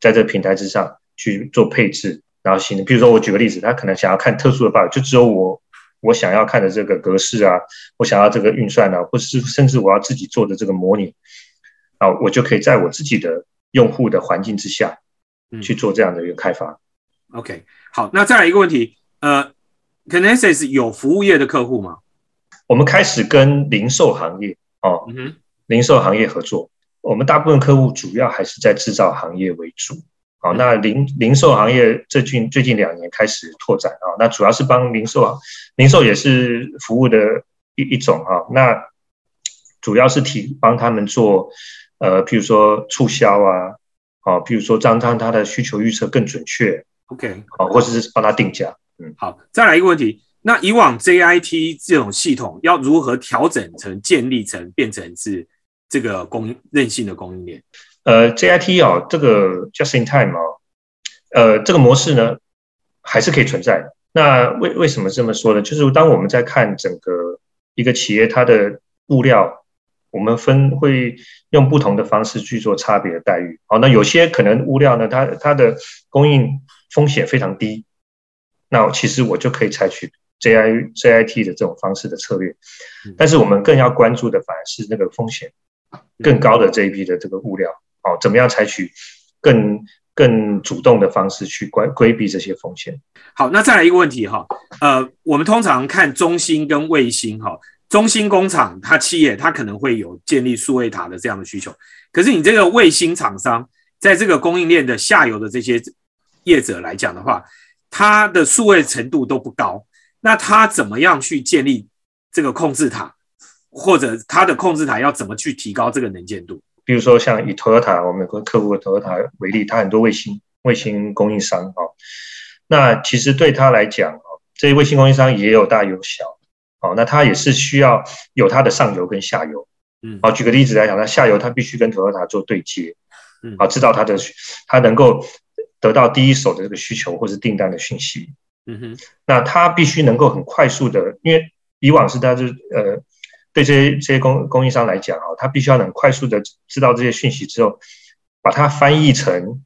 在这平台之上去做配置，然后行。比如说我举个例子，他可能想要看特殊的 bug，，就只有我。我想要看的这个格式啊，我想要这个运算啊，或是甚至我要自己做的这个模拟啊，我就可以在我自己的用户的环境之下去做这样的一个开发。OK，好，那再来一个问题，呃 c a n e s s 有服务业的客户吗？我们开始跟零售行业哦，零售行业合作，我们大部分客户主要还是在制造行业为主。好，那零零售行业最近最近两年开始拓展啊，那主要是帮零售，零售也是服务的一一种啊，那主要是提帮他们做，呃，譬如说促销啊，啊，譬如说让让他的需求预测更准确，OK，好，或者是帮他定价，嗯，好，再来一个问题，那以往 JIT 这种系统要如何调整成建立成变成是这个供韧性的供应链？呃，JIT 啊，这个 Just in Time 啊，呃，这个模式呢，还是可以存在。那为为什么这么说呢？就是当我们在看整个一个企业它的物料，我们分会用不同的方式去做差别的待遇。好，那有些可能物料呢，它它的供应风险非常低，那其实我就可以采取 JI JIT 的这种方式的策略。但是我们更要关注的反而是那个风险更高的这一批的这个物料。哦，怎么样采取更更主动的方式去规规避这些风险？好，那再来一个问题哈，呃，我们通常看中心跟卫星哈，中心工厂它企业它可能会有建立数位塔的这样的需求，可是你这个卫星厂商在这个供应链的下游的这些业者来讲的话，它的数位程度都不高，那它怎么样去建立这个控制塔，或者它的控制塔要怎么去提高这个能见度？比如说像以 Toyota 我们有个客户 Toyota 为例，它很多卫星卫星供应商啊，那其实对他来讲啊，这些卫星供应商也有大有小，哦，那他也是需要有它的上游跟下游，嗯，好，举个例子来讲，那下游它必须跟 Toyota 做对接，嗯，好，知道它的它能够得到第一手的这个需求或是订单的讯息，嗯哼，那他必须能够很快速的，因为以往是他就呃。对这些这些供供应商来讲啊，他必须要很快速的知道这些讯息之后，把它翻译成，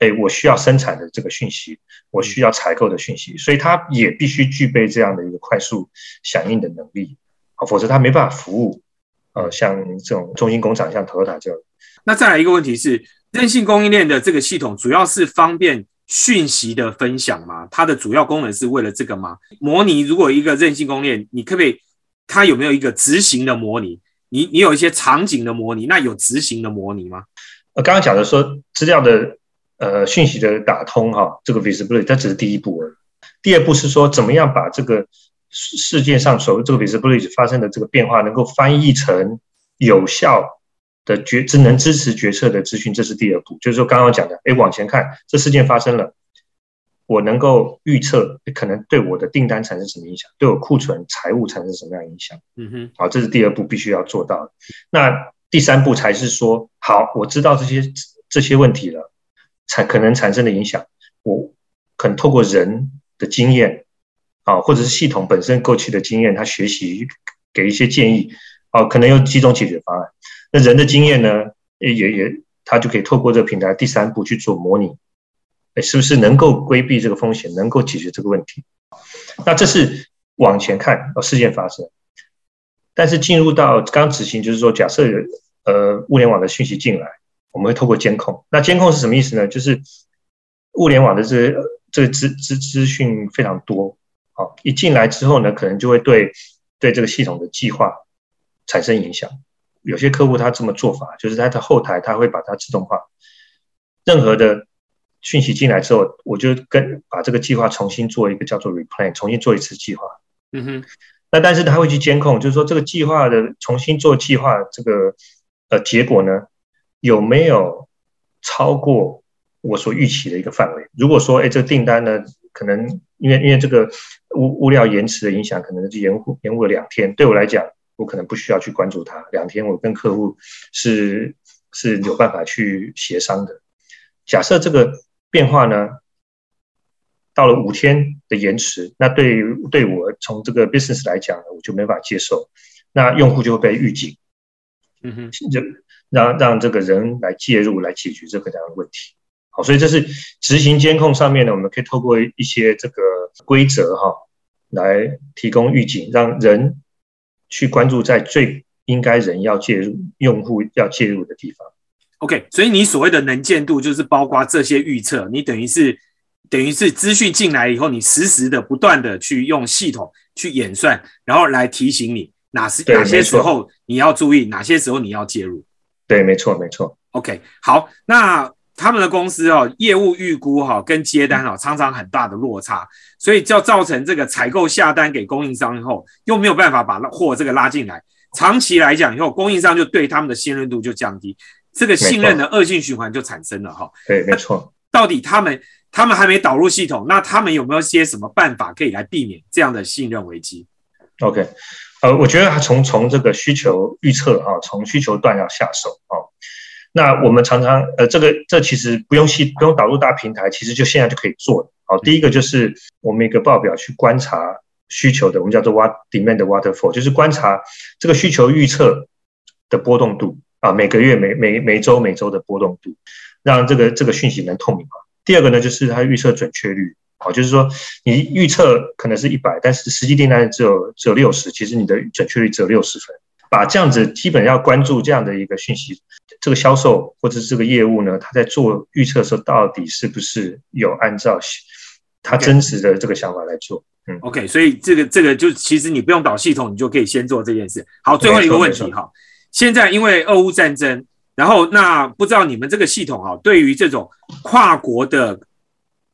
哎，我需要生产的这个讯息，我需要采购的讯息，所以他也必须具备这样的一个快速响应的能力，啊，否则他没办法服务，呃，像这种中心工厂，像 Toyota 这样。那再来一个问题是，韧性供应链的这个系统主要是方便讯息的分享吗？它的主要功能是为了这个吗？模拟如果一个韧性供应链，你可不可以？它有没有一个执行的模拟？你你有一些场景的模拟，那有执行的模拟吗？呃，刚刚讲的说资料的呃讯息的打通哈，这个 visibility 它只是第一步而已。第二步是说怎么样把这个世世界上所谓这个 visibility 发生的这个变化能够翻译成有效的决只能支持决策的资讯，这是第二步。就是说刚刚讲的，哎，往前看，这事件发生了，我能够预测可能对我的订单产生什么影响，对我库存财务产生什么样影响。嗯哼，好，这是第二步必须要做到的。那第三步才是说，好，我知道这些这些问题了，产可能产生的影响，我可能透过人的经验，啊，或者是系统本身过去的经验，他学习给一些建议，哦，可能有几种解决方案。那人的经验呢，也也他就可以透过这个平台第三步去做模拟。是不是能够规避这个风险，能够解决这个问题？那这是往前看，呃，事件发生。但是进入到刚执行，就是说，假设呃物联网的讯息进来，我们会透过监控。那监控是什么意思呢？就是物联网的这这个资资资讯非常多，好，一进来之后呢，可能就会对对这个系统的计划产生影响。有些客户他这么做法，就是他的后台他会把它自动化，任何的。讯息进来之后，我就跟把这个计划重新做一个叫做 replan，重新做一次计划。嗯哼。那但是他会去监控，就是说这个计划的重新做计划这个呃结果呢，有没有超过我所预期的一个范围？如果说哎这个订单呢，可能因为因为这个物物料延迟的影响，可能就延误延误了两天，对我来讲，我可能不需要去关注它。两天我跟客户是是有办法去协商的。假设这个。变化呢，到了五天的延迟，那对于对我从这个 business 来讲呢，我就没法接受，那用户就会被预警，嗯哼，就让让这个人来介入来解决这个这样的问题。好，所以这是执行监控上面呢，我们可以透过一些这个规则哈，来提供预警，让人去关注在最应该人要介入、用户要介入的地方。OK，所以你所谓的能见度就是包括这些预测，你等于是等于是资讯进来以后，你实时的不断的去用系统去演算，然后来提醒你哪是哪些时候你要注意，哪些时候你要介入。对，没错，没错。OK，好，那他们的公司哦，业务预估哈跟接单哦常常很大的落差，所以就造成这个采购下单给供应商以后，又没有办法把货这个拉进来，长期来讲以后，供应商就对他们的信任度就降低。这个信任的恶性循环就产生了哈。对，没错。到底他们他们还没导入系统，那他们有没有些什么办法可以来避免这样的信任危机？OK，呃，我觉得从从这个需求预测啊，从需求端要下手啊。那我们常常呃，这个这其实不用系不用导入大平台，其实就现在就可以做。好，第一个就是我们一个报表去观察需求的，我们叫做 What Demand Waterfall，就是观察这个需求预测的波动度。啊，每个月、每每每周、每周的波动度，让这个这个讯息能透明化。第二个呢，就是它预测准确率，好，就是说你预测可能是一百，但是实际订单只有只有六十，其实你的准确率只有六十分。把这样子基本要关注这样的一个讯息，这个销售或者是这个业务呢，他在做预测的时候，到底是不是有按照他真实的这个想法来做？嗯，OK，所以这个这个就其实你不用导系统，你就可以先做这件事。好，最后一个问题哈。现在因为俄乌战争，然后那不知道你们这个系统啊，对于这种跨国的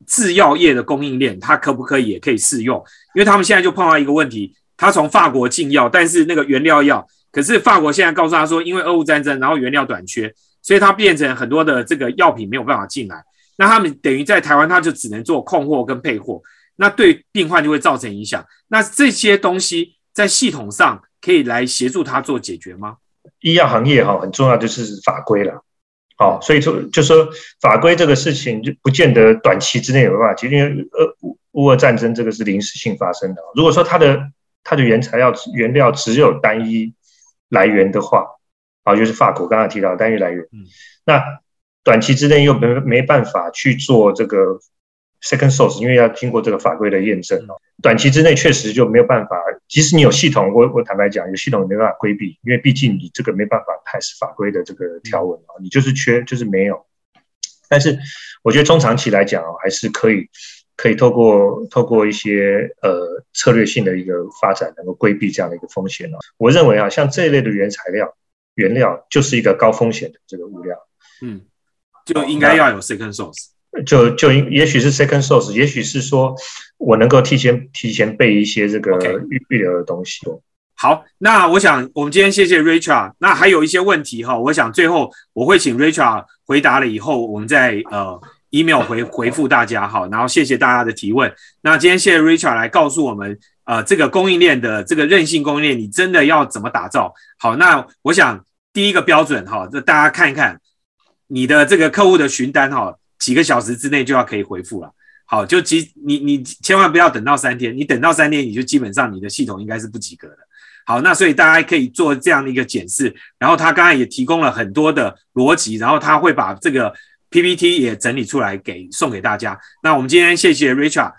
制药业的供应链，它可不可以也可以适用？因为他们现在就碰到一个问题，他从法国进药，但是那个原料药，可是法国现在告诉他说，因为俄乌战争，然后原料短缺，所以它变成很多的这个药品没有办法进来。那他们等于在台湾，他就只能做控货跟配货，那对病患就会造成影响。那这些东西在系统上可以来协助他做解决吗？医药行业哈很重要，就是法规了，好，所以说就说法规这个事情就不见得短期之内有办法解决，因为呃乌俄战争这个是临时性发生的。如果说它的它的原材料原料只有单一来源的话，啊，就是法国刚刚提到单一来源，那短期之内又没没办法去做这个。Second source，因为要经过这个法规的验证哦，短期之内确实就没有办法。即使你有系统，我我坦白讲，有系统也没办法规避，因为毕竟你这个没办法 pass 法规的这个条文啊，你就是缺，就是没有。但是我觉得中长期来讲啊，还是可以可以透过透过一些呃策略性的一个发展，能够规避这样的一个风险呢。我认为啊，像这一类的原材料原料就是一个高风险的这个物料，嗯，就应该要有 second source。就就也许是 second source，也许是说我能够提前提前备一些这个预预留的东西。好，那我想我们今天谢谢 Richard，。那还有一些问题哈，我想最后我会请 Richard 回答了以后，我们再呃 email 回回复大家哈，然后谢谢大家的提问。那今天谢谢 Richard 来告诉我们，呃，这个供应链的这个韧性供应链，你真的要怎么打造好？那我想第一个标准哈，这大家看一看你的这个客户的询单哈，几个小时之内就要可以回复了。好，就即你你千万不要等到三天，你等到三天你就基本上你的系统应该是不及格的。好，那所以大家可以做这样的一个检视，然后他刚才也提供了很多的逻辑，然后他会把这个。PPT 也整理出来给送给大家。那我们今天谢谢 Richard